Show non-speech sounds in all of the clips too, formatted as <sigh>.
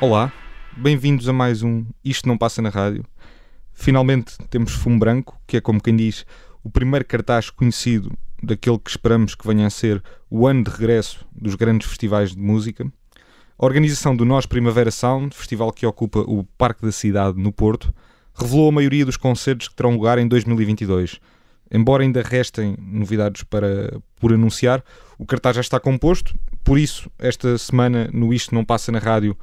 Olá, bem-vindos a mais um Isto Não Passa na Rádio. Finalmente temos fumo branco, que é como quem diz o primeiro cartaz conhecido daquele que esperamos que venha a ser o ano de regresso dos grandes festivais de música. A organização do Nós Primavera Sound, festival que ocupa o Parque da Cidade no Porto, revelou a maioria dos concertos que terão lugar em 2022. Embora ainda restem novidades para, por anunciar, o cartaz já está composto, por isso, esta semana no Isto Não Passa na Rádio,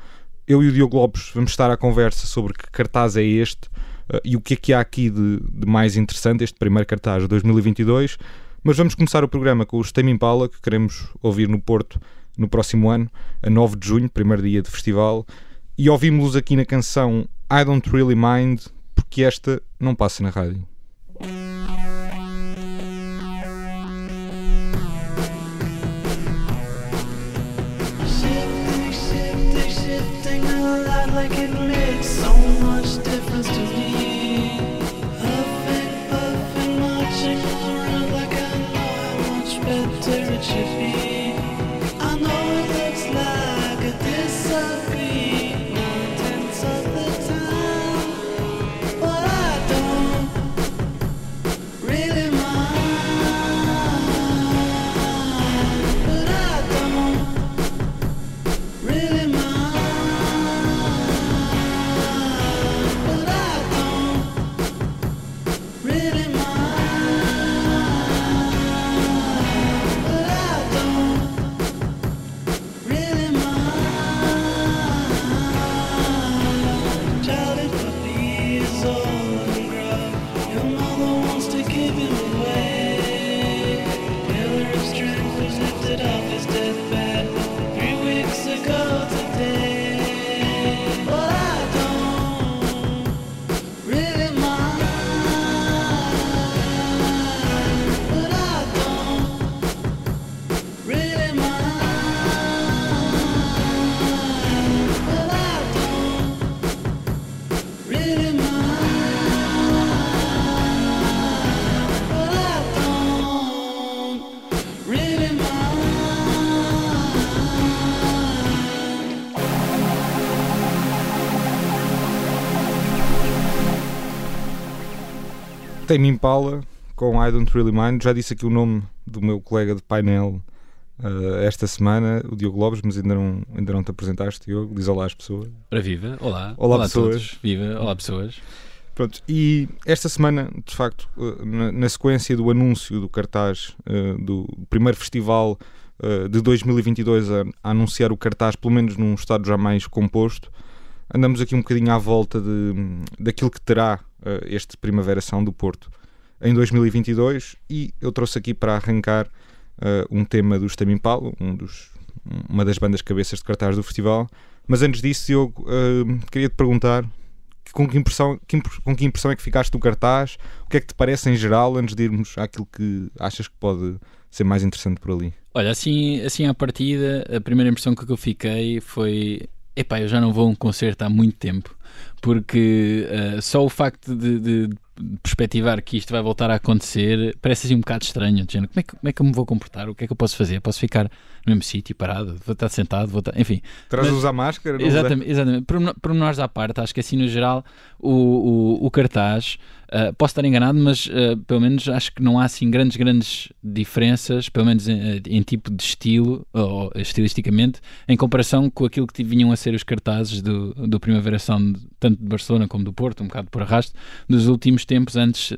eu e o Diogo Lopes vamos estar à conversa sobre que cartaz é este uh, e o que é que há aqui de, de, mais interessante, este primeiro cartaz de 2022. Mas vamos começar o programa com o Tame Impala, que queremos ouvir no Porto no próximo ano, a 9 de junho, primeiro dia de festival, e ouvimos-los aqui na canção I Don't Really Mind, porque esta não passa na rádio. like it Tame Impala com I Don't Really Mind. Já disse aqui o nome do meu colega de painel uh, esta semana, o Diogo Lopes, mas ainda não, ainda não te apresentaste, Diogo. Diz olá às pessoas. Ora viva, olá. Olá, a pessoas. todos. Viva, olá pessoas. Pronto, e esta semana, de facto, na, na sequência do anúncio do cartaz uh, do primeiro festival uh, de 2022 a, a anunciar o cartaz, pelo menos num estado já mais composto, andamos aqui um bocadinho à volta de, daquilo que terá uh, este Primavera Sound do Porto em 2022 e eu trouxe aqui para arrancar uh, um tema do Tame Impala, um dos, uma das bandas cabeças de cartaz do festival. Mas antes disso, Diogo, uh, queria te perguntar com que, impressão, que com que impressão é que ficaste do cartaz? O que é que te parece em geral, antes de irmos àquilo que achas que pode ser mais interessante por ali? Olha, assim, assim à partida, a primeira impressão que eu fiquei foi: epá, eu já não vou a um concerto há muito tempo, porque eh, só o facto de, de perspectivar que isto vai voltar a acontecer parece assim um bocado estranho. de como, é que, como é que eu me vou comportar? O que é que eu posso fazer? Posso ficar no mesmo sítio, parado? Vou estar sentado? Vou estar... Enfim, Terás Mas- usar máscara? Não Exatamente, exatamente. Pormenor- Pormenores à parte, acho que assim no geral o, o, o cartaz, ah, posso estar enganado, mas ah, pelo menos acho que não há assim grandes, grandes diferenças, pelo menos em, em tipo de estilo, ou estilisticamente, em comparação com aquilo que vinham a ser os cartazes do, do Primavera Sound, tanto de Barcelona como do Porto, um bocado por arrasto, dos últimos tempos antes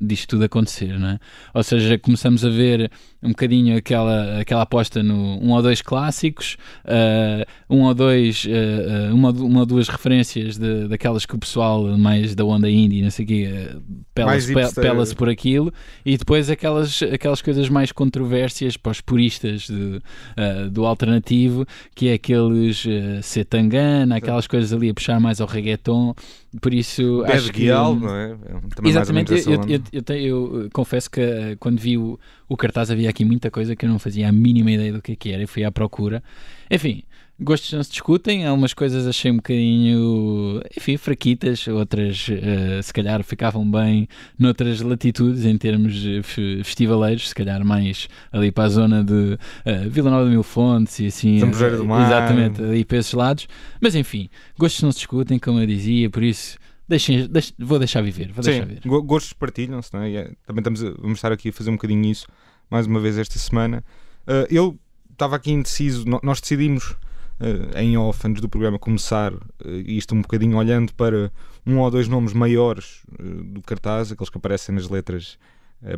disto tudo acontecer, não é? Ou seja, começamos a ver um bocadinho aquela, aquela aposta no um ou dois clássicos, ah, um ou dois, ah, ah, uma, uma ou duas referências de, daquelas que o pessoal mais da onda indie, não sei o quê, Mais pela-se pe- hipster. pela-se por aquilo, e depois aquelas, aquelas coisas mais controvérsias para os puristas de, ah, do alternativo, que é aqueles uh, Setangana, aquelas coisas ali a puxar mais ao reggaeton, por isso Bad acho que... Não é? Também Exatamente, eu, eu, eu, eu uh, confesso que uh, quando vi o, o cartaz havia aqui muita coisa que eu não fazia a mínima ideia do que, é que era e fui à procura. Enfim, gostos não se discutem, algumas coisas achei um bocadinho, enfim, fraquitas, outras uh, se calhar ficavam bem noutras latitudes em termos festivaleiros, se calhar mais ali para a zona de uh, Vila Nova de Mil Fontes e assim. Uh, do Mar. Exatamente, ali para esses lados. Mas enfim, gostos não se discutem, como eu dizia, por isso. Deixem, deixe, vou deixar viver. Vou Sim, deixar viver. gostos partilham-se, não é? é? Também estamos a, vamos estar aqui a fazer um bocadinho isso mais uma vez esta semana. eu estava aqui indeciso, nós decidimos uh, em off, antes do programa começar, uh, isto um bocadinho olhando para um ou dois nomes maiores uh, do cartaz, aqueles que aparecem nas letras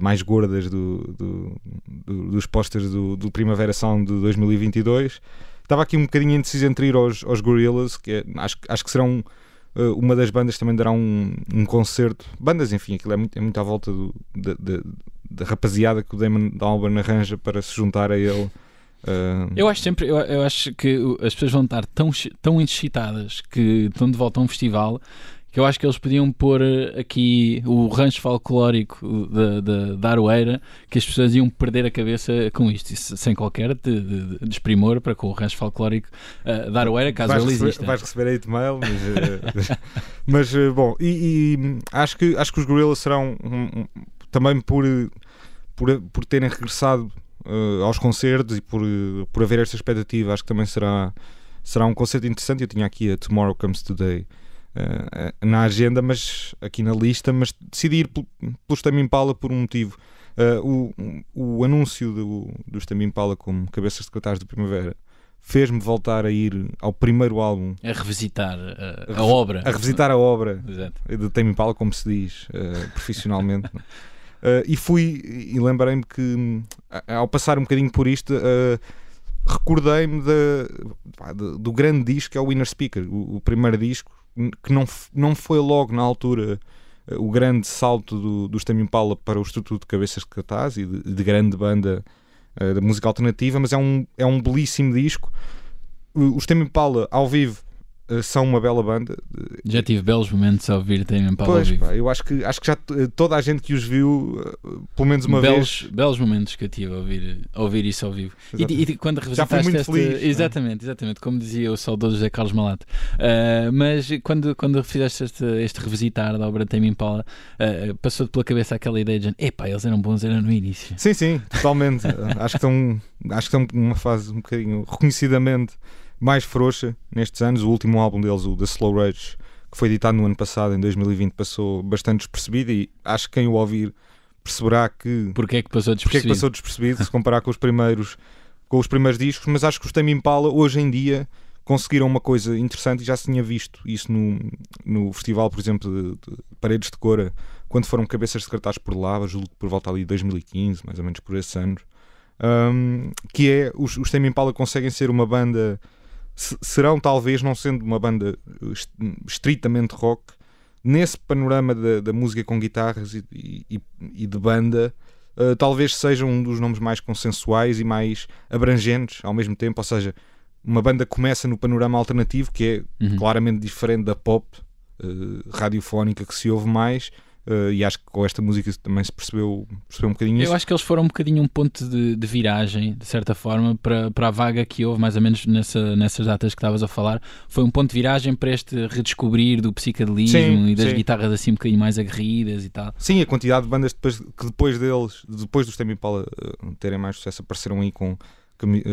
mais gordas do, do, do, dos posters do, do Primavera Sound de 2022. Estava aqui um bocadinho indeciso entre ir aos, aos Gorillaz, que é, acho, acho que serão uma das bandas também dará um, um concerto. Bandas, enfim, aquilo é muito, é muito à volta do, da, da rapaziada que o Damon Albarn arranja para se juntar a ele Uh... Eu acho sempre, eu, eu, acho que as pessoas vão estar tão, tão excitadas que estão de volta a um festival que eu acho que eles podiam pôr eh, aqui o rancho folclórico da Aroeira, que as pessoas iam perder a cabeça com isto, sem qualquer de, de, de desprimor para com o rancho folclórico uh, da Aroeira, caso vais ele receber, exista. Vais receber aí de mail, mas, uh, <laughs> mas uh, bom, e, e, acho, que, acho que os Gorillas serão um, um, também por, por, por terem regressado uh, aos concertos e por, uh, por haver esta expectativa, acho que também será, será um concerto interessante. Eu tinha aqui a Tomorrow Comes Today uh, na agenda, mas aqui na lista, mas decidi ir pelo, Stem Impala por um motivo. o, o anúncio do, do Stem Impala como cabeças de cartaz de primavera fez-me voltar a ir ao primeiro álbum. A revisitar a, a, a obra. A revisitar a obra Exato. de Tame Impala, como se diz uh, profissionalmente. <laughs> Uh, e fui, e lembrei-me que ao passar um bocadinho por isto, uh, recordei-me do grande disco que é o Winner Speaker, o, o, primeiro disco, que não, não foi logo na altura uh, o grande salto do, do Impala para o Estatuto de Cabeças de Cartaz e de, de grande banda da música alternativa, mas é um, é um belíssimo disco. O, o Impala ao vivo são uma bela banda. Já tive belos momentos a ouvir também para pois, ao pá, eu acho que, acho que já toda a gente que os viu, eh, pelo menos uma belos, vez. Belos momentos que eu tive a ouvir, a ouvir isso ao vivo. E, e, quando já fui muito este, feliz. Exatamente, exatamente, como dizia o saudoso José Carlos Malato. Uh, mas quando, quando fizeste este, este revisitar da obra Tame Impala, uh, passou-te pela cabeça aquela ideia de epá, eles eram bons, eram no início. Sim, sim, totalmente. <laughs> acho, que estão, acho que estão numa fase um bocadinho reconhecidamente mais frouxa nestes anos. O último álbum deles, o The Slow Rage, que foi editado no ano passado, em 2020, passou bastante despercebido e acho que quem o ouvir perceberá que... Porquê é que passou despercebido? Porquê é que passou despercebido, se comparar com os primeiros com os primeiros discos, mas acho que os Tame Impala hoje em dia conseguiram uma coisa interessante e já se tinha visto isso no, no festival, por exemplo, de, de Paredes de Cora, quando foram cabeças de cartaz por lá, julgo por volta ali de 2015, mais ou menos por esses anos, um, que é, os, os Tame Impala conseguem ser uma banda serão talvez, não sendo uma banda estritamente rock, nesse panorama da, da música com guitarras e, e, e de banda, uh, talvez sejam um dos nomes mais consensuais e mais abrangentes ao mesmo tempo. Ou seja, uma banda começa no panorama alternativo, que é uhum. claramente diferente da pop uh, radiofónica que se ouve mais, Uh, e acho que com esta música também se percebeu, percebeu um bocadinho isso. Eu acho que eles foram um bocadinho um ponto de, de, viragem, de certa forma, para, para a vaga que houve, mais ou menos nessa, nessas datas que estavas a falar. Foi um ponto de viragem para este redescobrir do psicadelismo sim, e das sim. guitarras assim um bocadinho mais aguerridas e tal. Sim, a quantidade de bandas depois, que depois deles, depois dos Tame Impala uh, terem mais sucesso, apareceram aí com eh,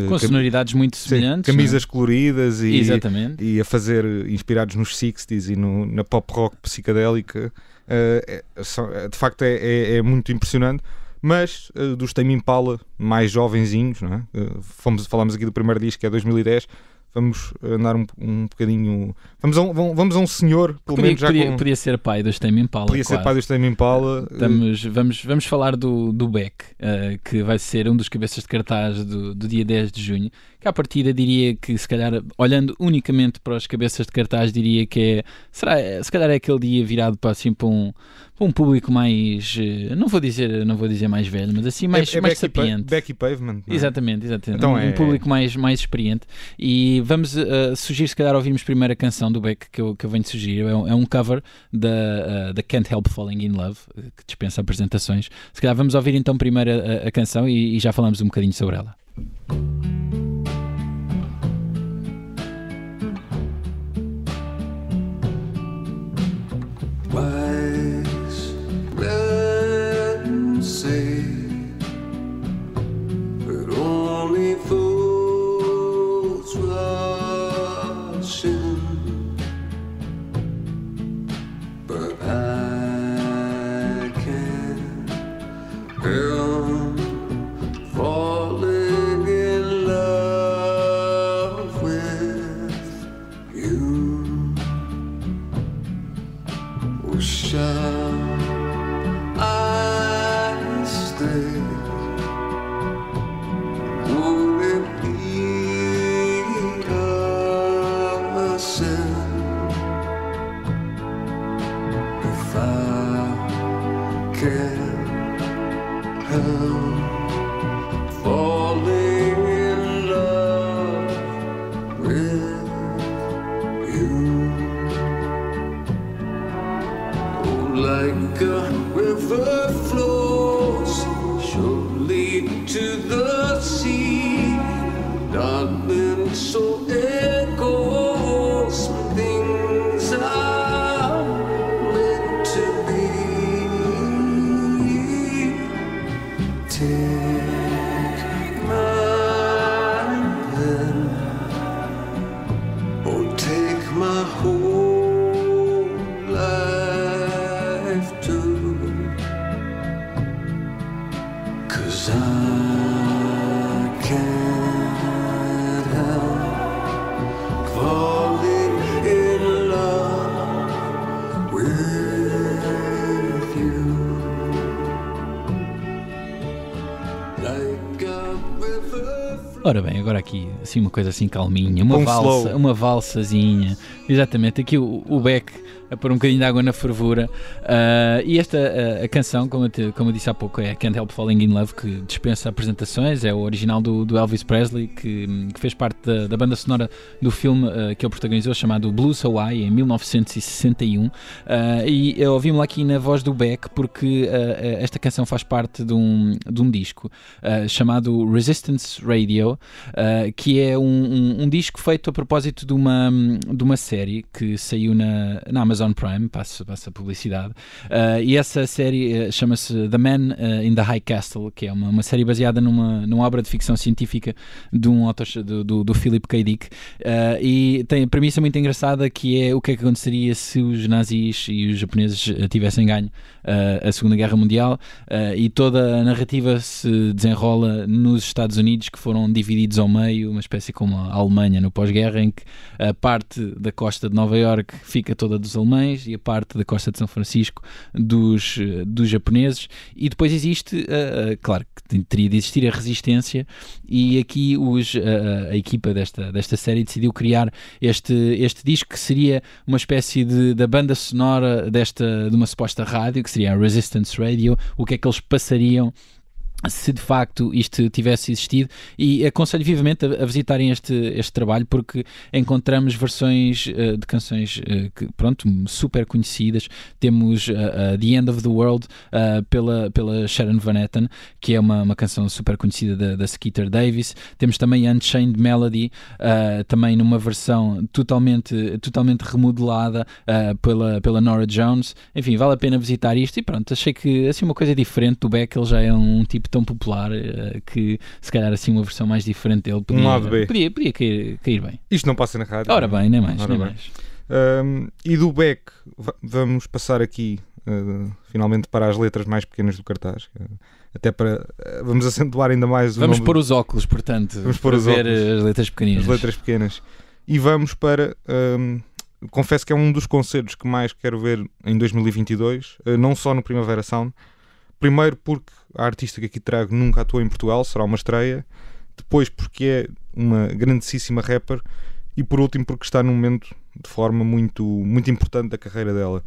com sonoridades muito semelhantes. Sim, camisas coloridas e, Exatamente. e a fazer inspirados nos 60s e no, na pop rock psicadélica. Uh, é, de facto é, é, é, muito impressionante. Mas uh, dos Tame Impala, mais jovenzinhos, não é? Uh, fomos, falamos aqui do primeiro disco que é 2010 vamos andar um, um bocadinho. Vamos a um, vamos a um senhor, pelo podia, menos já podia, com... podia ser pai dos Tame Impala. Podia ser pai dos Tame Impala. Estamos, vamos, vamos falar do, do Beck, uh, que vai ser um dos cabeças de cartaz do, do dia 10 de junho, que à partida diria que, se calhar, olhando unicamente para as cabeças de cartaz, diria que é, será, se calhar é aquele dia virado para, assim, para um, para um público mais, eh, não vou dizer, não vou dizer mais velho, mas assim mais, é, é mais Becky, sapiente. Pa Becky Pavement. é? Exatamente, exatamente. Então um, é- um público mais, mais experiente. E vamos uh, sugerir, se calhar, ouvirmos primeiro a canção do Beck que eu, que eu venho sugerir. É um, é um cover da, uh, da Can't Help Falling in Love, que dispensa apresentações. Se calhar vamos ouvir então primeiro a, a canção e, e já falamos um bocadinho sobre ela. Ora bem, agora aqui, assim uma coisa assim calminha, uma Um valsa, slow. uma valsazinha, exatamente, aqui o, o Beck a pôr um bocadinho de água na fervura. Ah, e esta ah, a canção, como eu, te- como eu disse há pouco, é Can't Help Falling in Love, que dispensa apresentações, é o original do, do Elvis Presley, que, que fez parte da, da banda sonora do filme ah, que ele protagonizou, chamado Blues Hawaii, em 1961, Ah, e eu ouvi-me aqui na voz do Beck, porque esta canção faz parte de um, de um disco chamado Resistance Radio, uh, que é um, um- um disco feito a propósito de uma, de uma série que saiu na, na Amazon Prime, passa, passa publicidade, Uh, e essa série uh, chama-se The Man uh, in the High Castle, que é uma, uma série baseada numa, numa obra de ficção científica de um autor do, do, do Philip K. Dick, e tem a premissa muito engraçada que é o que é que aconteceria se os nazis e os japoneses tivessem ganho a Segunda Guerra Mundial. E toda a narrativa se desenrola nos Estados Unidos, que foram divididos ao meio, uma espécie como a Alemanha no pós-guerra, em que a parte da costa de Nova Iorque fica toda dos alemães e a parte da costa de São Francisco dos, eh, dos japoneses. E depois existe, uh, claro, que teria de existir a resistência, e aqui os, uh, a equipa desta, desta série decidiu criar este, este disco que seria uma espécie de, da banda sonora desta, de uma suposta rádio, que seria a Resistance Radio, o que é que eles passariam se de facto isto tivesse existido e aconselho vivamente a, a visitarem este, este trabalho porque encontramos versões uh, de canções uh, que, pronto, super conhecidas. Temos uh, The End of the World pela, pela Sharon Van Etten que é uma, uma canção super conhecida da, da Skeeter Davis. Temos também Unchained Melody também numa versão totalmente, totalmente remodelada pela, pela Nora Jones. Enfim, vale a pena visitar isto e pronto, achei que assim uma coisa diferente do Beck, ele já é um tipo tão popular uh, que se calhar assim uma versão mais diferente dele podia, Um lado B. podia, podia cair, cair bem. Isto não passa na rádio. Ora bem, nem mais, Ora nem bem. mais. Um, e do Beck, va- vamos passar aqui uh, finalmente para as letras mais pequenas do cartaz. Uh, até para. uh, vamos acentuar ainda mais o Vamos nome pôr os óculos, portanto, Vamos pôr para os ver óculos. as letras pequeninas. as letras pequenas. E vamos para. um, confesso que é um dos concertos que mais quero ver em 2022, uh, não só no Primavera Sound. Primeiro porque a artista que aqui trago nunca atuou em Portugal, será uma estreia. depois porque é uma grandíssima rapper e por último porque está num momento de forma muito, muito importante da carreira dela.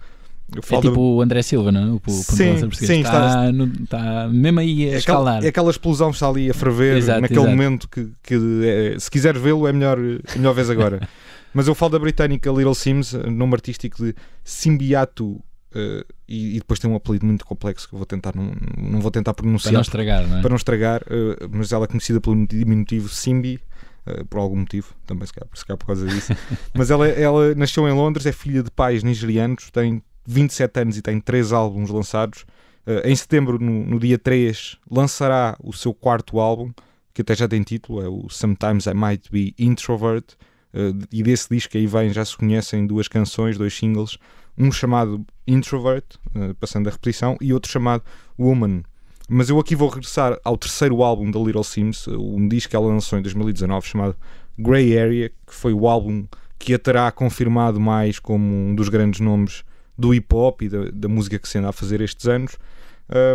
Eu É falo da- tipo o André Silva, não é? O, o Sim, sim, está, está- no- está mesmo aí a é aquela, escalar. é aquela explosão que está ali a ferver Exato, naquele exato. momento que, que é- se quiseres vê-lo é melhor, é melhor vez agora. <laughs> Mas eu falo da britânica Little Sims, nome artístico de Simbiato, eh, e, e depois tem um apelido muito complexo que eu vou tentar, não, não vou tentar para pronunciar não estragar, não é? para não estragar, eh, mas ela é conhecida pelo diminutivo Simbi, eh, por algum motivo, também se calhar, se calhar por causa disso. <laughs> mas ela, ela nasceu em Londres, é filha de pais nigerianos, tem 27 anos e tem 3 álbuns lançados. Em setembro, no, no dia 3, lançará o seu quarto álbum, que até já tem título, é o Sometimes I Might Be Introvert. e desse disco aí vem, já se conhecem duas canções, dois singles, um chamado Introvert, eh, passando a repetição, e outro chamado Woman. Mas eu aqui vou regressar ao terceiro álbum da Little Sims, um disco que ela lançou em 2019 chamado Grey Area, que foi o álbum que a terá confirmado mais como um dos grandes nomes do hip hop e da, da música que se anda a fazer estes anos.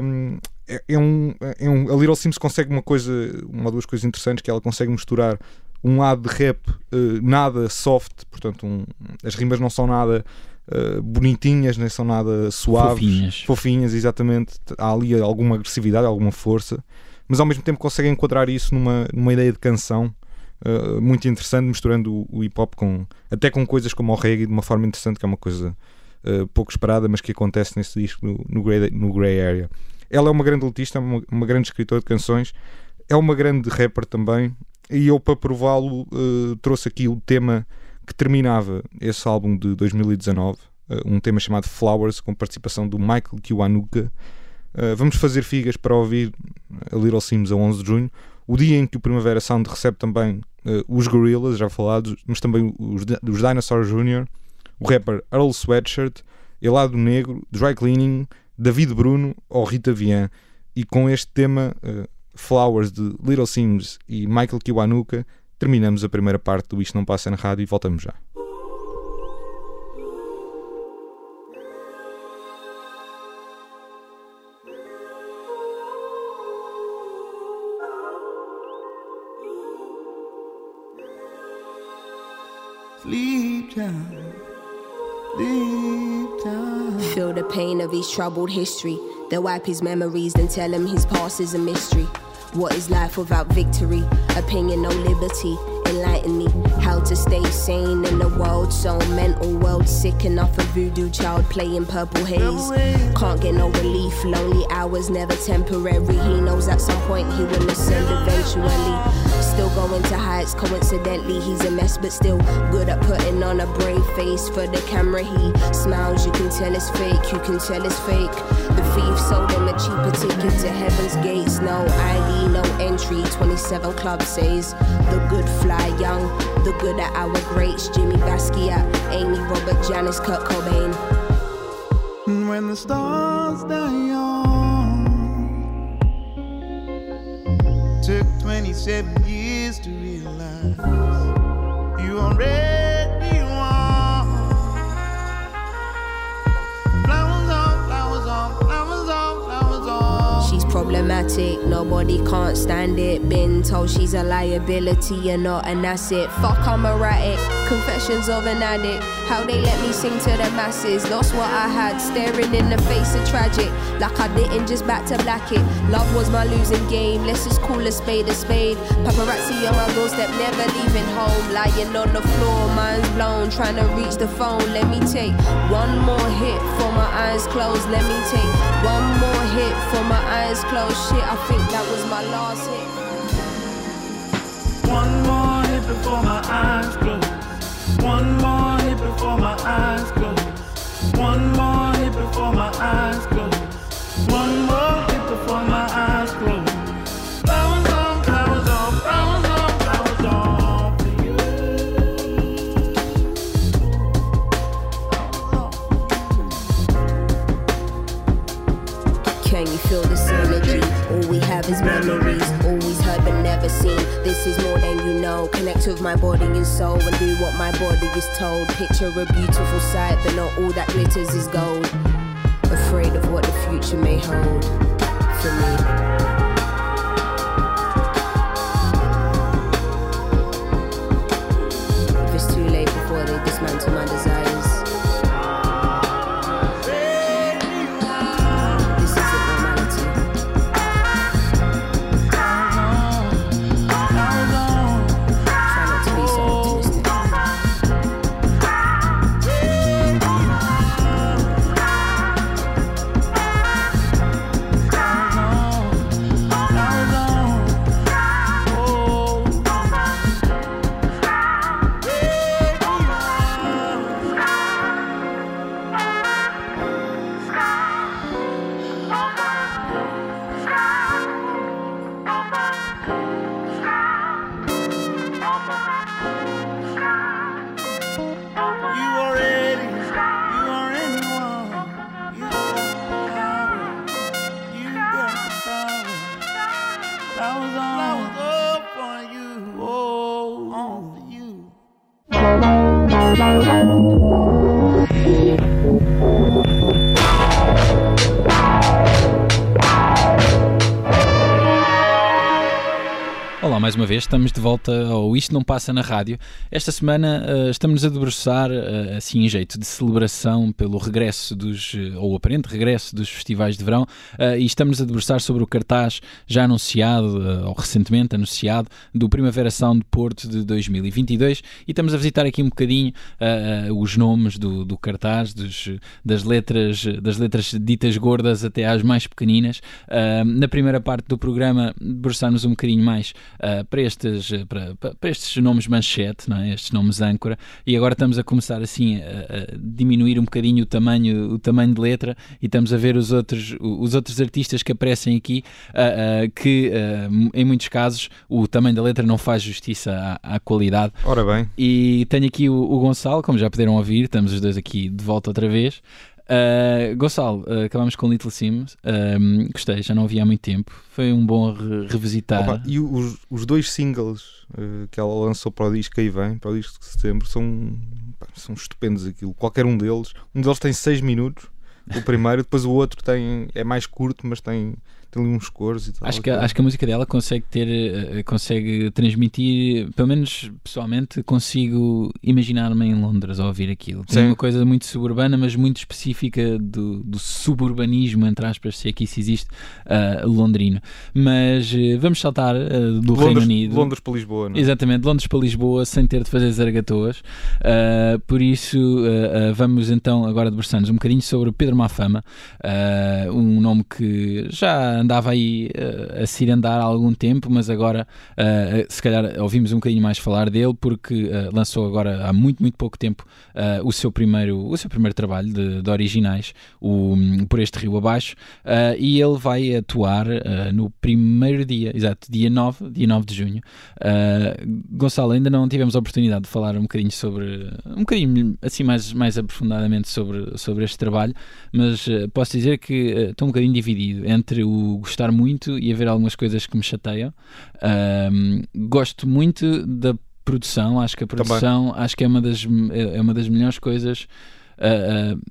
Um, é, é um, é um- a Little Sims consegue uma coisa, uma ou duas coisas interessantes, que ela consegue misturar um lado de rap eh, nada soft, portanto um- as rimas não são nada eh, bonitinhas, nem são nada suaves Fofinhas. fofinhas, exatamente. Há ali alguma agressividade, alguma força, mas ao mesmo tempo conseguem enquadrar isso numa, numa ideia de canção uh, muito interessante, misturando o, o hip hop com até com coisas como o reggae de uma forma interessante, que é uma coisa uh, pouco esperada, mas que acontece nesse disco no, no, Grey, no Grey Area. Ela é uma grande letista, uma, uma grande escritora de canções, é uma grande rapper também, e eu para prová-lo trouxe aqui o tema que terminava esse álbum de 2019, uh, um tema chamado Flowers, com participação do Michael Kiwanuka. Uh, vamos fazer figas para ouvir a Little Sims a 11 de junho, o dia em que o Primavera Sound recebe também uh, os Gorillaz, já falados, mas também os, os Dinosaur Jr., o rapper Earl Sweatshirt, Elado Negro, Dry Cleaning, David Bruno ou Rita Vian. E com este tema, uh, Flowers de Little Sims e Michael Kiwanuka, terminamos a primeira parte do Isto Não Passa na Rádio e voltamos já. Sleep time, sleep time. Feel the pain of his troubled history. They wipe his memories, then tell him his past is a mystery. What is life without victory? Opinion, no liberty. Enlighten me how to stay sane in a world so mental. World sick enough, a voodoo child playing purple haze. Can't get no relief, lonely hours never temporary. He knows at some point he will ascend eventually. Still going to heights, coincidentally, he's a mess, but still good at putting on a brave face for the camera. He smiles, you can tell it's fake, you can tell it's fake. The thief sold him a cheaper ticket to heaven's gates. No ID, no entry. 27 Club says the good fly young, the good at our greats. Jimmy Basquiat, Amy, Robert, Janice, Kurt Cobain. When the stars die 27 years to realize you already won. Flowers on, flowers on, flowers on, flowers on. She's problematic, nobody can't stand it. Been told she's a liability and not an asset. Fuck, I'm erratic. Confessions of an addict. How they let me sing to the masses. Lost what I had, staring in the face of tragic. Like I didn't just back to black it. Love was my losing game. Let's just call a spade a spade. Paparazzi on my doorstep, never leaving home. Lying on the floor, mind's blown. Trying to reach the phone. Let me take one more hit for my eyes closed. Let me take one more hit for my eyes closed. Shit, I think that was my last hit. Connect my body and soul and do what my body is told. Picture a beautiful sight, but not all that glitters is gold. Afraid of what the future may hold for me. Vez, estamos de volta ao Isto Não Passa na Rádio. Esta semana uh, estamos a debruçar, uh, assim em jeito de celebração pelo regresso dos, uh, ou aparente regresso dos festivais de verão, e estamos a debruçar sobre o cartaz já anunciado, ou recentemente anunciado, do Primavera Sound Porto de 2022 e estamos a visitar aqui um bocadinho os nomes do, do cartaz, dos, das, letras, das letras ditas gordas até às mais pequeninas. na primeira parte do programa, debruçar-nos um bocadinho mais uh, para, estes, para, para, estes nomes manchete, não é? estes nomes âncora, e agora estamos a começar assim a, a, diminuir um bocadinho o tamanho, o tamanho de letra e estamos a ver os outros, os outros artistas que aparecem aqui, que em muitos casos o tamanho da letra não faz justiça à, à qualidade. Ora bem. E tenho aqui o, o Gonçalo, como já puderam ouvir, estamos os dois aqui de volta outra vez. Uh, Gonçalo, uh, acabamos com Little Sims. Uh, gostei, já não ouvi há muito tempo. Foi um bom re revisitar. Opa, e os, os dois singles que ela lançou para o disco aí vem, para o disco de setembro, são, são estupendos aquilo. Qualquer um deles. Um deles tem 6 minutos, o primeiro, <laughs> depois o outro tem, é mais curto, mas tem tem ali uns cores e tal. Acho que, acho que a música dela consegue ter, eh, consegue transmitir, pelo menos pessoalmente, consigo imaginar-me em Londres a ouvir aquilo. Tem Sim. uma coisa muito suburbana, mas muito específica do, do suburbanismo, entre aspas, se aqui é se existe, uh, londrino. Mas uh, vamos saltar uh, do Londres, Reino Unido. Londres para Lisboa, não é? Exatamente, Londres para Lisboa, sem ter de fazer zargatoas. por isso, vamos então agora debruçar-nos um bocadinho sobre Pedro Mafama, um nome que já andava aí uh, a cirandar há algum tempo, mas agora uh, se calhar ouvimos um bocadinho mais falar dele porque lançou agora há muito, muito pouco tempo o, seu primeiro, o seu primeiro trabalho de, de originais, o Por Este Rio Abaixo, e ele vai atuar no primeiro dia, exato, dia 9, dia 9 de junho. Gonçalo, ainda não tivemos a oportunidade de falar um bocadinho sobre, um bocadinho assim mais, mais aprofundadamente sobre, sobre este trabalho, mas posso dizer que estou um bocadinho dividido entre o gostar muito e haver algumas coisas que me chateiam. Um, gosto muito da produção, acho que a produção acho que é uma das, é uma das melhores coisas. Uh, uh,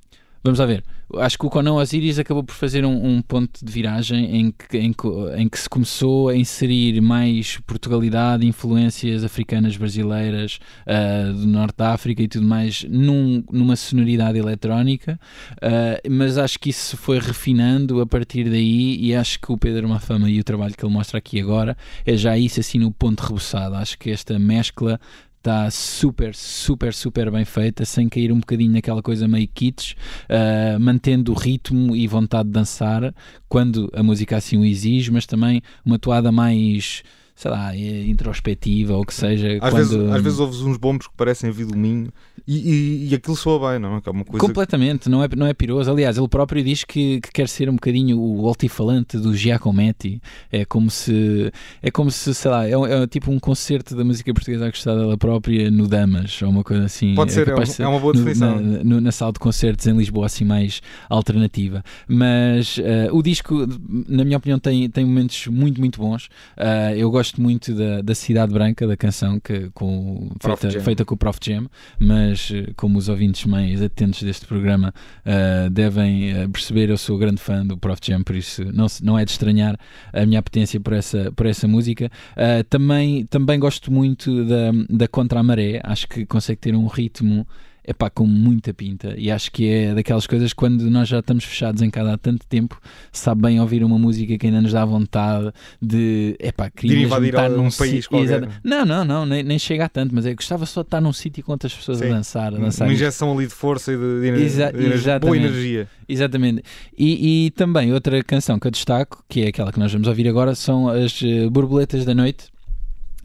vamos lá ver acho que o Conan Osiris acabou por fazer um, um ponto de viragem em que, em, em, que se começou a inserir mais Portugalidade, influências africanas brasileiras uh, do Norte da África e tudo mais num, numa sonoridade eletrónica, uh, mas acho que isso se foi refinando a partir daí e acho que o Pedro Mafama e o trabalho que ele mostra aqui agora é já isso assim no ponto rebuçado. Acho que esta mescla está super, super, super bem feita, sem cair um bocadinho naquela coisa meio kits, uh, mantendo o ritmo e vontade de dançar quando a música assim o exige, mas também uma toada mais sei lá, introspectiva ou que seja. Às, quando... vezes, às vezes ouves uns bombos que parecem vir do Minho e, e, e, aquilo soa bem, não é? Que é uma coisa Completamente, não é, não é piroso. Aliás, ele próprio diz que, que quer ser um bocadinho o altifalante do Giacometti. É como se, é como se, sei lá, é, é tipo um concerto da música portuguesa gostada dela própria no Damas ou uma coisa assim. Pode ser, é, é, é uma boa definição. No, na, na, sala de concertos em Lisboa, assim mais alternativa. Mas uh, o disco, na minha opinião, tem, tem momentos muito, muito bons. Uh, eu gosto gosto muito da, da Cidade Branca, da canção que, com, feita, feita com o Prof Jam, mas eh, como os ouvintes mais atentos deste programa uh, devem uh, perceber, eu sou grande fã do Prof Jam, por isso não, não é de estranhar a minha apetência por essa, por essa música. Uh, também, também gosto muito da, da Contra a Maré, acho que consegue ter um ritmo é pá, com muita pinta. E acho que é daquelas coisas quando nós já estamos fechados em casa há tanto tempo, sabe bem ouvir uma música que ainda nos dá vontade de, é pá, queria estar num país qualquer. Não, não, não, nem, nem chega a tanto, mas é gostava só de estar num sítio com outras pessoas Sim. a dançar. A dançar uma injeção ali de força e de, de, Exa de energia, boa energia. Exatamente. E, e, também outra canção que eu destaco, que é aquela que nós vamos ouvir agora, são as uh, Borboletas da Noite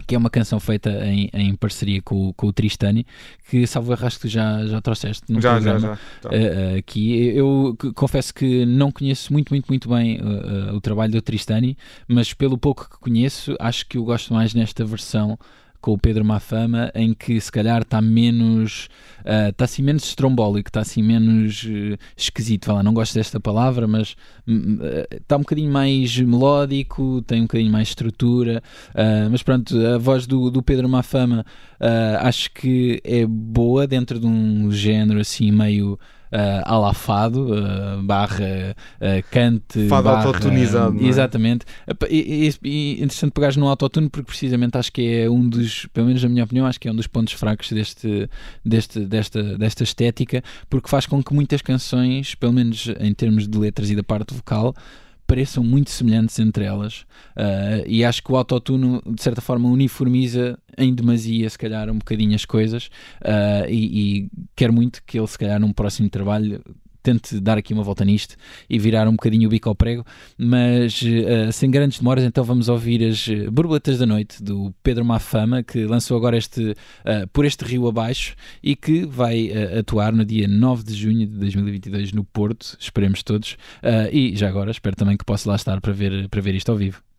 que é uma canção feita em, em parceria com, com o Tristani, que salvo que já, já trouxeste no já, programa já, já. Uh, aqui. Eu confesso que não conheço muito, muito, muito bem uh, o trabalho do Tristani, mas pelo pouco que conheço, acho que eu gosto mais nesta versão com o Pedro Mafama, em que se calhar está menos uh, está assim menos estrombólico, está assim menos uh, esquisito, vai lá, não gosto desta palavra, mas uh, está um bocadinho mais melódico, tem um bocadinho mais estrutura, mas pronto, a voz do, do Pedro Mafama acho que é boa dentro de um género assim meio uh, à la fado, uh, barra uh, cante. Fado barra, autotunizado, é? Exatamente. E, e, e interessante pegares no autotune porque precisamente acho que é um dos, pelo menos na minha opinião, acho que é um dos pontos fracos deste, deste, desta, desta estética, porque faz com que muitas canções, pelo menos em termos de letras e da parte vocal, pareçam muito semelhantes entre elas uh, e acho que o autotune de certa forma uniformiza em demasia se calhar um bocadinho as coisas uh, e, e quero muito que ele se calhar num próximo trabalho tente dar aqui uma volta nisto e virar um bocadinho o bico ao prego, mas uh, sem grandes demoras, então vamos ouvir as Borboletas da Noite do Pedro Mafama, que lançou agora este uh, Por Este Rio Abaixo e que vai uh, atuar no dia 9 de junho de 2022 no Porto, esperemos todos, e já agora espero também que possa lá estar para ver, para ver isto ao vivo.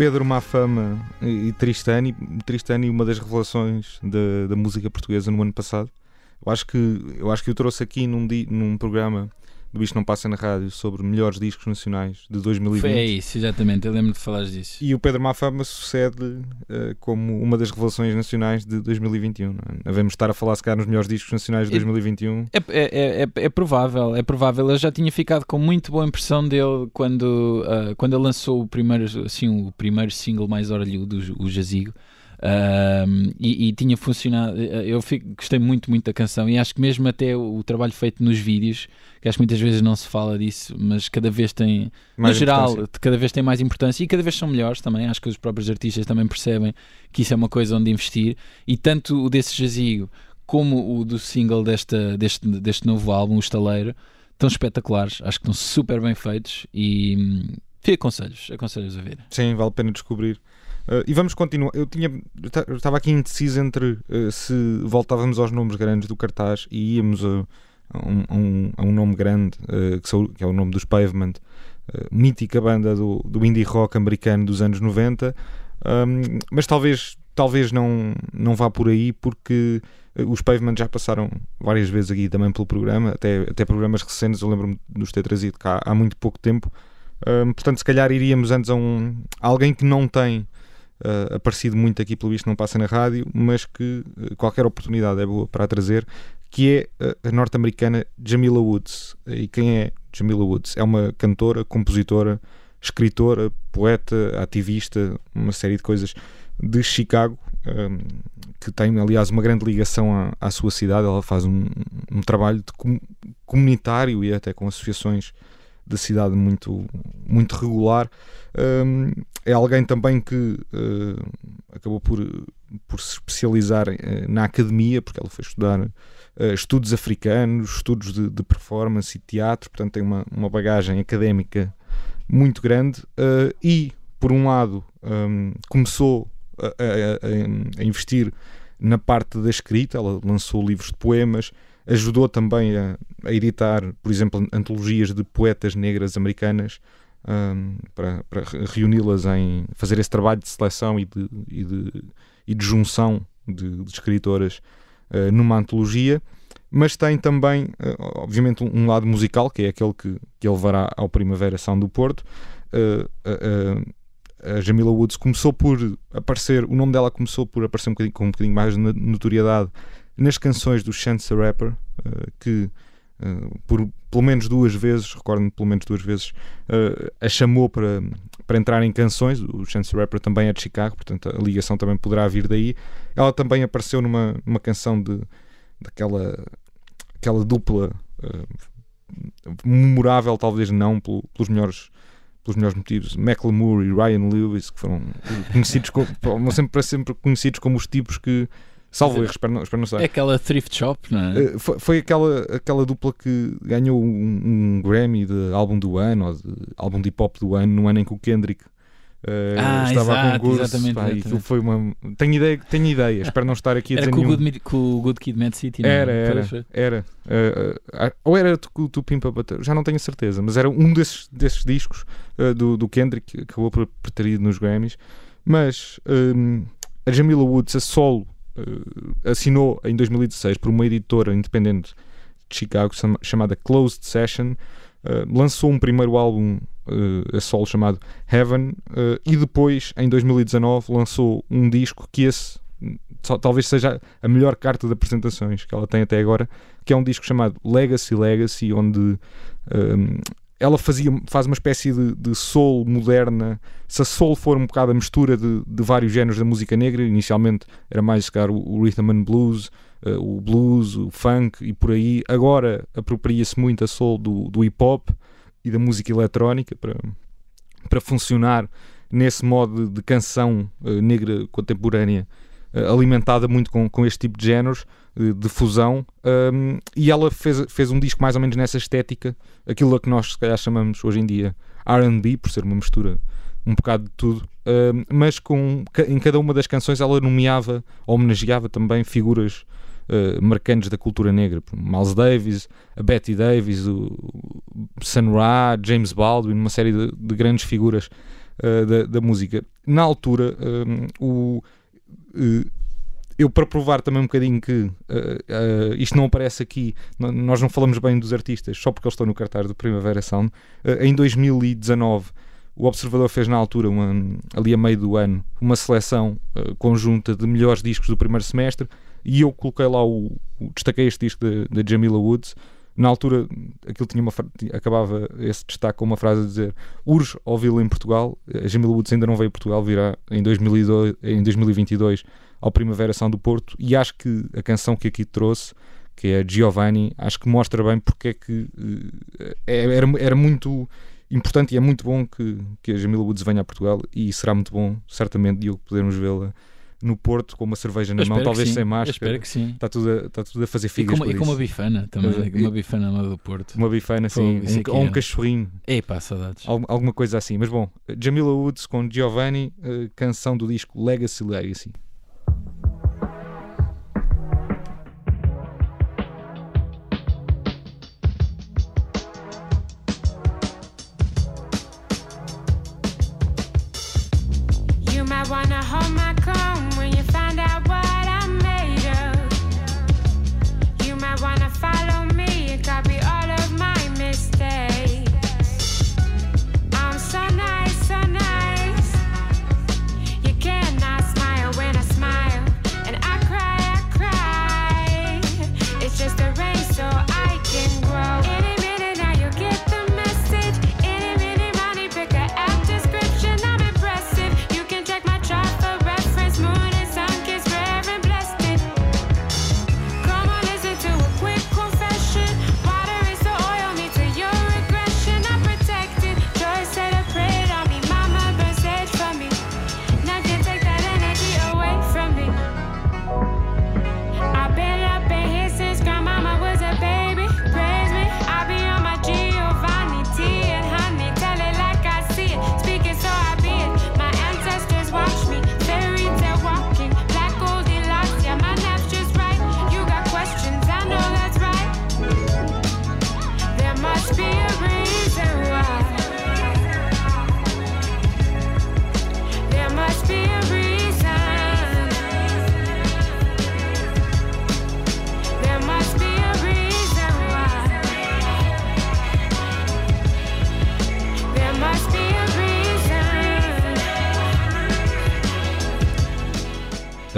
Pedro Mafama e Tristani. Tristani, uma das revelações da, da música portuguesa no ano passado. Eu acho que eu acho que eu trouxe aqui num, num programa do Isto Não Passa na Rádio sobre melhores discos nacionais de 2020. Foi é isso, exatamente. Eu lembro de falar disso. E o Pedro Mafama sucede eh, como uma das revelações nacionais de 2021. Não é? Devemos estar a falar, se calhar, nos melhores discos nacionais de E- 2021. É, é, é, é provável, é provável. Eu já tinha ficado com muito boa impressão dele quando, ah, quando ele lançou o primeiro, assim, o primeiro single mais orelhudo, o Jazigo. Ahm, e, e tinha funcionado. eh, Eu fico- gostei muito, muito da canção. E acho que mesmo até o, o trabalho feito nos vídeos, que acho que muitas vezes não se fala disso, mas cada vez tem, Mais no geral, cada vez tem mais importância e cada vez são melhores também. Acho que os próprios artistas também percebem que isso é uma coisa onde investir. E tanto o desse jazigo como o do single desta, deste, deste novo álbum, O Estaleiro, estão espetaculares. Acho que estão super bem feitos e hum, fica aconselhos, aconselhos a ver. Sim, vale a pena descobrir. Uh, e vamos continuar. Eu tinha, estava aqui indeciso entre uh, se voltávamos aos nomes grandes do cartaz e íamos a, a um, a um- a um nome grande, uh, que, são- que é o nome dos Pavement, mítica banda do, do indie rock americano dos anos 90. Um, mas talvez, talvez não, não vá por aí, porque os Pavement já passaram várias vezes aqui também pelo programa, até, até programas recentes. Eu lembro-me de nos ter trazido cá há muito pouco tempo. Portanto, se calhar iríamos antes a um a alguém que não tem uh, aparecido muito aqui pelo visto, não passa na rádio, mas que uh, qualquer oportunidade é boa para a trazer, que é uh, a norte-americana Jamila Woods. E quem é Jamila Woods? É uma cantora, compositora, escritora, poeta, ativista, uma série de coisas de Chicago, um, que tem, aliás, uma grande ligação à, à sua cidade. Ela faz um, um trabalho de com- comunitário e até com associações da cidade muito, muito regular. Um, é alguém também que uh, acabou por, por se especializar eh, na academia, porque ela foi estudar eh, estudos africanos, estudos de, de performance e teatro, portanto tem uma, uma bagagem académica muito grande. e, por um lado, um, começou a, a- a- a investir na parte da escrita, ela lançou livros de poemas, ajudou também a, a editar, por exemplo, antologias de poetas negras americanas hum, para, para re- reuni-las em fazer esse trabalho de seleção e de, e de, e de junção de, de escritoras eh, numa antologia. Mas tem também, eh, obviamente, um, um lado musical, que é aquele que, que levará ao Primavera Sound do Porto. Eh, a Jamila Woods começou por aparecer, o nome dela começou por aparecer um com um bocadinho mais de no- notoriedade nas canções do Chance the Rapper, eh, que eh, por pelo menos duas vezes, recordo-me pelo menos duas vezes, eh, a chamou para, para entrar em canções. O Chance the Rapper também é de Chicago, portanto a ligação também poderá vir daí. Ela também apareceu numa, numa canção de, daquela aquela dupla memorável, talvez não pelo- pelos melhores pelos melhores motivos, Macklemore e Ryan Lewis, que foram conhecidos como, <laughs> sempre para sempre conhecidos como os tipos que, salvo erro, espero não, espero não estar, É aquela thrift shop, não é? Uh, foi, foi aquela, aquela dupla que ganhou um, um Grammy de álbum do ano ou de álbum de hip hop do ano no ano em que o Kendrick uh, Ah, estava a exato, concurso. exatamente, pá, exatamente. foi uma. Tenho ideia, tenho ideia, espero não estar aqui a Era dizer com o, nenhum. Com o Good Kid Mad City, não é? Era, era, era. Uh, uh, ou era tu, tu Pimpa Butter, já não tenho certeza, mas era um desses, desses discos do, do Kendrick que acabou por, ter ido nos Grammys. Mas um, a Jamila Woods, a solo, assinou em 2016 por uma editora independente de Chicago chama- chamada Closed Session. uh, lançou um primeiro álbum uh, a solo chamado Heaven uh, e depois, em 2019, lançou um disco que esse talvez seja a melhor carta de apresentações que ela tem até agora, que é um disco chamado Legacy Legacy, onde um, ela fazia, faz uma espécie de, de soul moderna. Se a soul for um bocado a mistura de, de vários géneros da música negra, inicialmente era mais o, rhythm and blues, uh, o blues, o funk e por aí. Agora apropria-se muito a soul do, do hip hop e da música eletrónica para, para funcionar nesse modo de canção uh, negra contemporânea eh, alimentada muito com, com este tipo de géneros de fusão um, e ela fez, fez um disco mais ou menos nessa estética aquilo a que nós se calhar chamamos hoje em dia R&B por ser uma mistura um bocado de tudo um, mas com, em cada uma das canções ela nomeava, homenageava também figuras eh, marcantes da cultura negra Miles Davis, a Betty Davis o Sun Ra, James Baldwin uma série de, de grandes figuras uh, da, da música. Na altura, um, o, uh, eu para provar também um bocadinho que uh, uh, isto não aparece aqui, nós não falamos bem dos artistas só porque eles estão no cartaz do Primavera Sound. Uh, em 2019, o Observador fez na altura, uma, ali a meio do ano, uma seleção conjunta de melhores discos do primeiro semestre e eu coloquei lá o, o destaquei este disco da Jamila Woods na altura aquilo tinha uma acabava esse destaque com uma frase a dizer urge ouvi-lo em Portugal a Jamila Woods ainda não veio a Portugal virá em, 2002, em 2022 ao Primavera São do Porto e acho que a canção que aqui trouxe que é Giovanni acho que mostra bem porque é que uh, era, era muito importante e é muito bom que, que a Jamila Woods venha a Portugal e será muito bom certamente de podermos vê-la no Porto com uma cerveja na mão, talvez sem máscara. Eu espero que sim. Está tudo a, está tudo a fazer figas. E com, e com uma bifana também, e, uma bifana na do Porto. Uma bifana, sim, um, ou um cachorrinho. Ei, pá, saudades. alguma coisa assim. Mas bom, Jamila Woods com Giovanni, uh, canção do disco Legacy Legacy.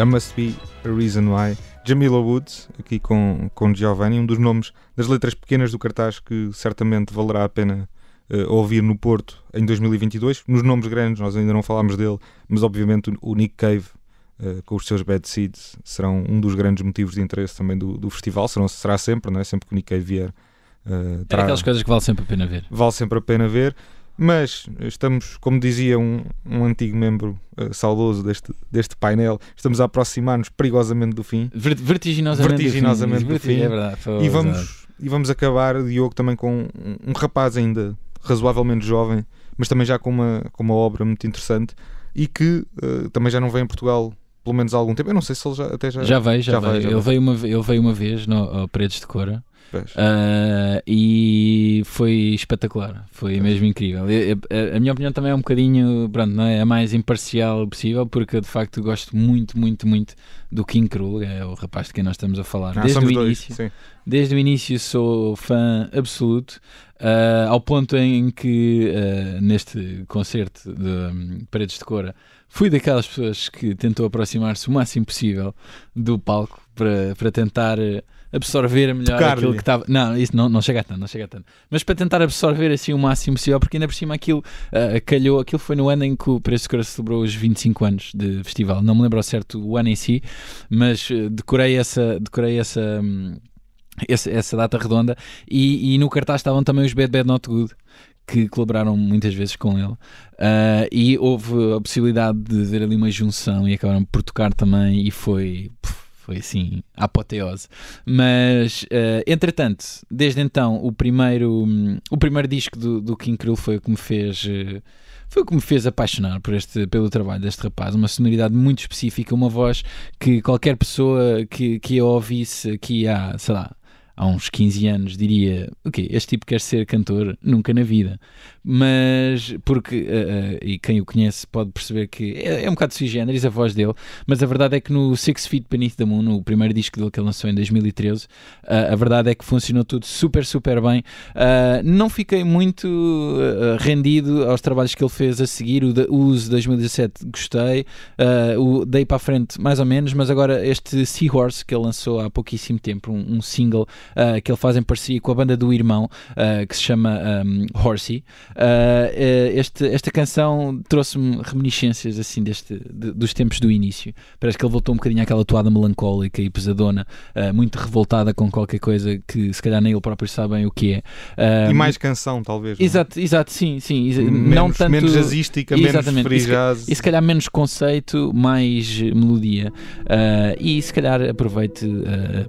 There Must Be a Reason Why. Jamila Woods, aqui com, com Giovanni, um dos nomes das letras pequenas do cartaz que certamente valerá a pena uh, ouvir no Porto em 2022. Nos nomes grandes, nós ainda não falámos dele, mas obviamente o Nick Cave, uh, com os seus Bad Seeds, serão um dos grandes motivos de interesse também do, do festival. Serão, será sempre, não é? Sempre que o Nick Cave vier. Uh, terá, é aquelas coisas que vale sempre a pena ver. Vale sempre a pena ver. Mas estamos, como dizia um, um antigo membro uh, saudoso deste, deste painel, estamos a aproximar-nos perigosamente do fim. Vertiginosamente, vertiginosamente do fim. Do fim. É verdade, e, vamos, e vamos acabar, Diogo, também com um, um, rapaz ainda razoavelmente jovem, mas também já com uma, com uma obra muito interessante e que uh, também já não vem em Portugal pelo menos há algum tempo. Eu não sei se ele já até já. Já veio, já, já veio. veio. Já ele, veio uma, ele veio uma vez no Paredes de Cora. Uh, e foi espetacular, foi Pois. mesmo incrível. a, a, minha opinião também é um bocadinho, pronto, não é a mais imparcial possível, porque de facto gosto muito, muito, muito do King Krul, é o rapaz de quem nós estamos a falar. Ah, desde o dois, início, sim. desde o início sou fã absoluto, uh, ao ponto em que uh, neste concerto de um, Paredes de Cora fui daquelas pessoas que tentou aproximar-se o máximo possível do palco para, para tentar absorver melhor aquilo que estava. Não, isso não, não chega a tanto, não chega a tanto. Mas para tentar absorver assim o máximo possível, porque ainda por cima aquilo uh, calhou, aquilo foi no ano em que o Preço Cora celebrou os 25 anos de festival. Não me lembro ao certo o ano em si, mas uh, decorei essa. Decorei essa um, essa, essa, data redonda e, e, no cartaz estavam também os Bad Bad Not Good que colaboraram muitas vezes com ele uh, e houve a possibilidade de ver ali uma junção e acabaram por tocar também e foi puf, foi assim, apoteose. Mas, uh, entretanto, desde então, o primeiro, um, o primeiro disco do, do King Krill foi o que me fez. Uh, foi o que me fez apaixonar por este, pelo trabalho deste rapaz. Uma sonoridade muito específica, uma voz que qualquer pessoa que, que a ouvisse aqui há, sei lá, há uns 15 anos diria, ok, este tipo quer ser cantor, nunca na vida. Mas, porque, uh, uh, e quem o conhece pode perceber que é, é um bocado sui generis a voz dele, mas a verdade é que no Six Feet Beneath the Moon, o primeiro disco dele que ele lançou em 2013, uh, a verdade é que funcionou tudo super, super bem. não fiquei muito rendido aos trabalhos que ele fez a seguir, o, o Uso 2017 gostei, o Dei para a frente mais ou menos, mas agora este Seahorse que ele lançou há pouquíssimo tempo, um, um single uh, que ele faz em parceria com a banda do irmão, uh, que se chama um, Horsey. Uh, este, esta canção trouxe-me reminiscências assim deste, de, dos tempos do início. Parece que ele voltou um bocadinho àquela toada melancólica e pesadona, muito revoltada com qualquer coisa que se calhar nem ele próprio sabem o que é. e mais canção, talvez. É? Exato, exato, sim, sim. Menos, não tanto, menos jazzística, menos free jazz. E se calhar menos conceito, mais melodia. e se calhar aproveite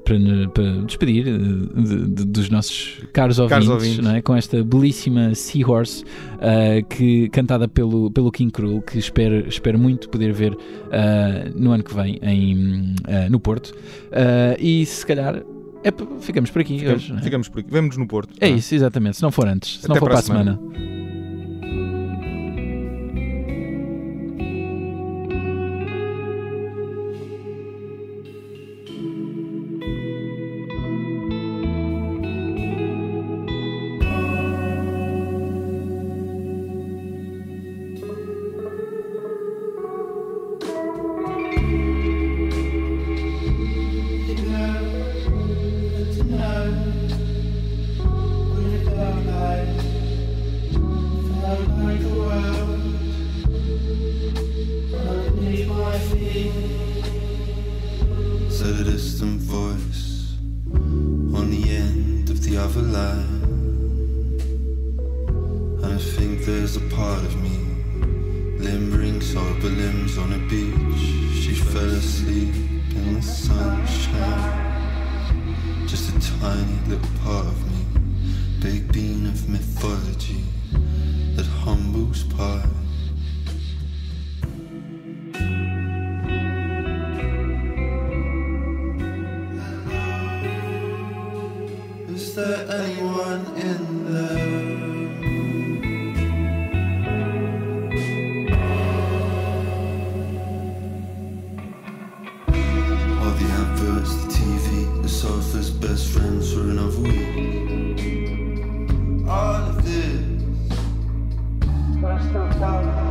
para, para despedir de, de, dos nossos caros ouvintes, caros ouvintes. É? com esta belíssima Seahorse uh, que, cantada pelo, pelo King Cruel, que espero, espero muito poder ver uh, no ano que vem em, uh, no Porto. e se calhar é, ficamos por aqui ficamos, hoje. É? Ficamos por aqui. Vemo-nos no Porto. É tá? isso, exatamente. Se não for antes, se Até não for para a semana. semana. Is there anyone in there? All the adverts, the TV, the Sofas, best friends for another week. All of this. First of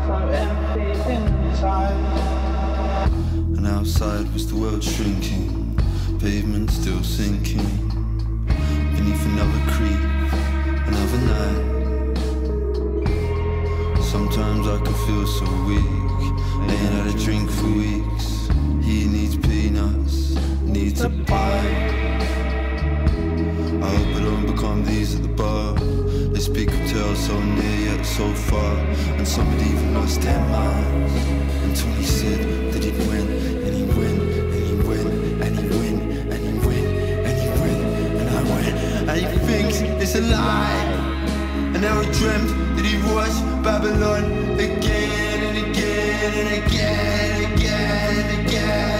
so empty inside. And outside was the world shrinking, pavement still sinking another creep, another night. Sometimes I can feel so weak, ain't had a drink for weeks. He needs peanuts, needs a bite. I hope I don't become these at the bar. They speak of tales so near yet so far, and somebody even lost their minds. And Tony said that he'd win. it's a lie. I never dreamt that he was Babylon again and again and again and again and again.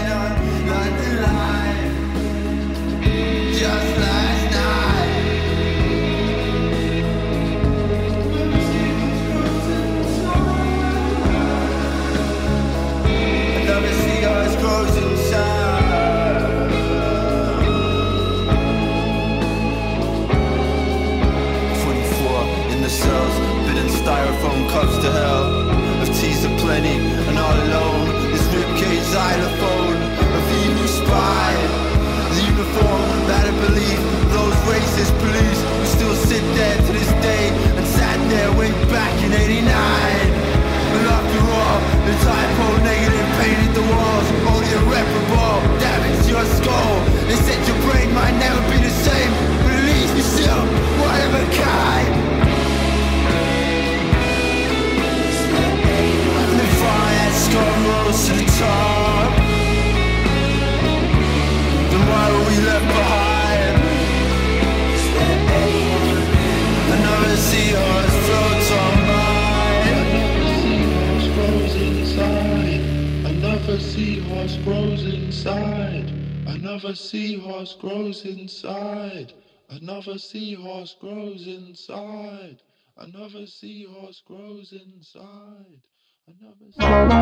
Another seahorse grows inside. Another seahorse.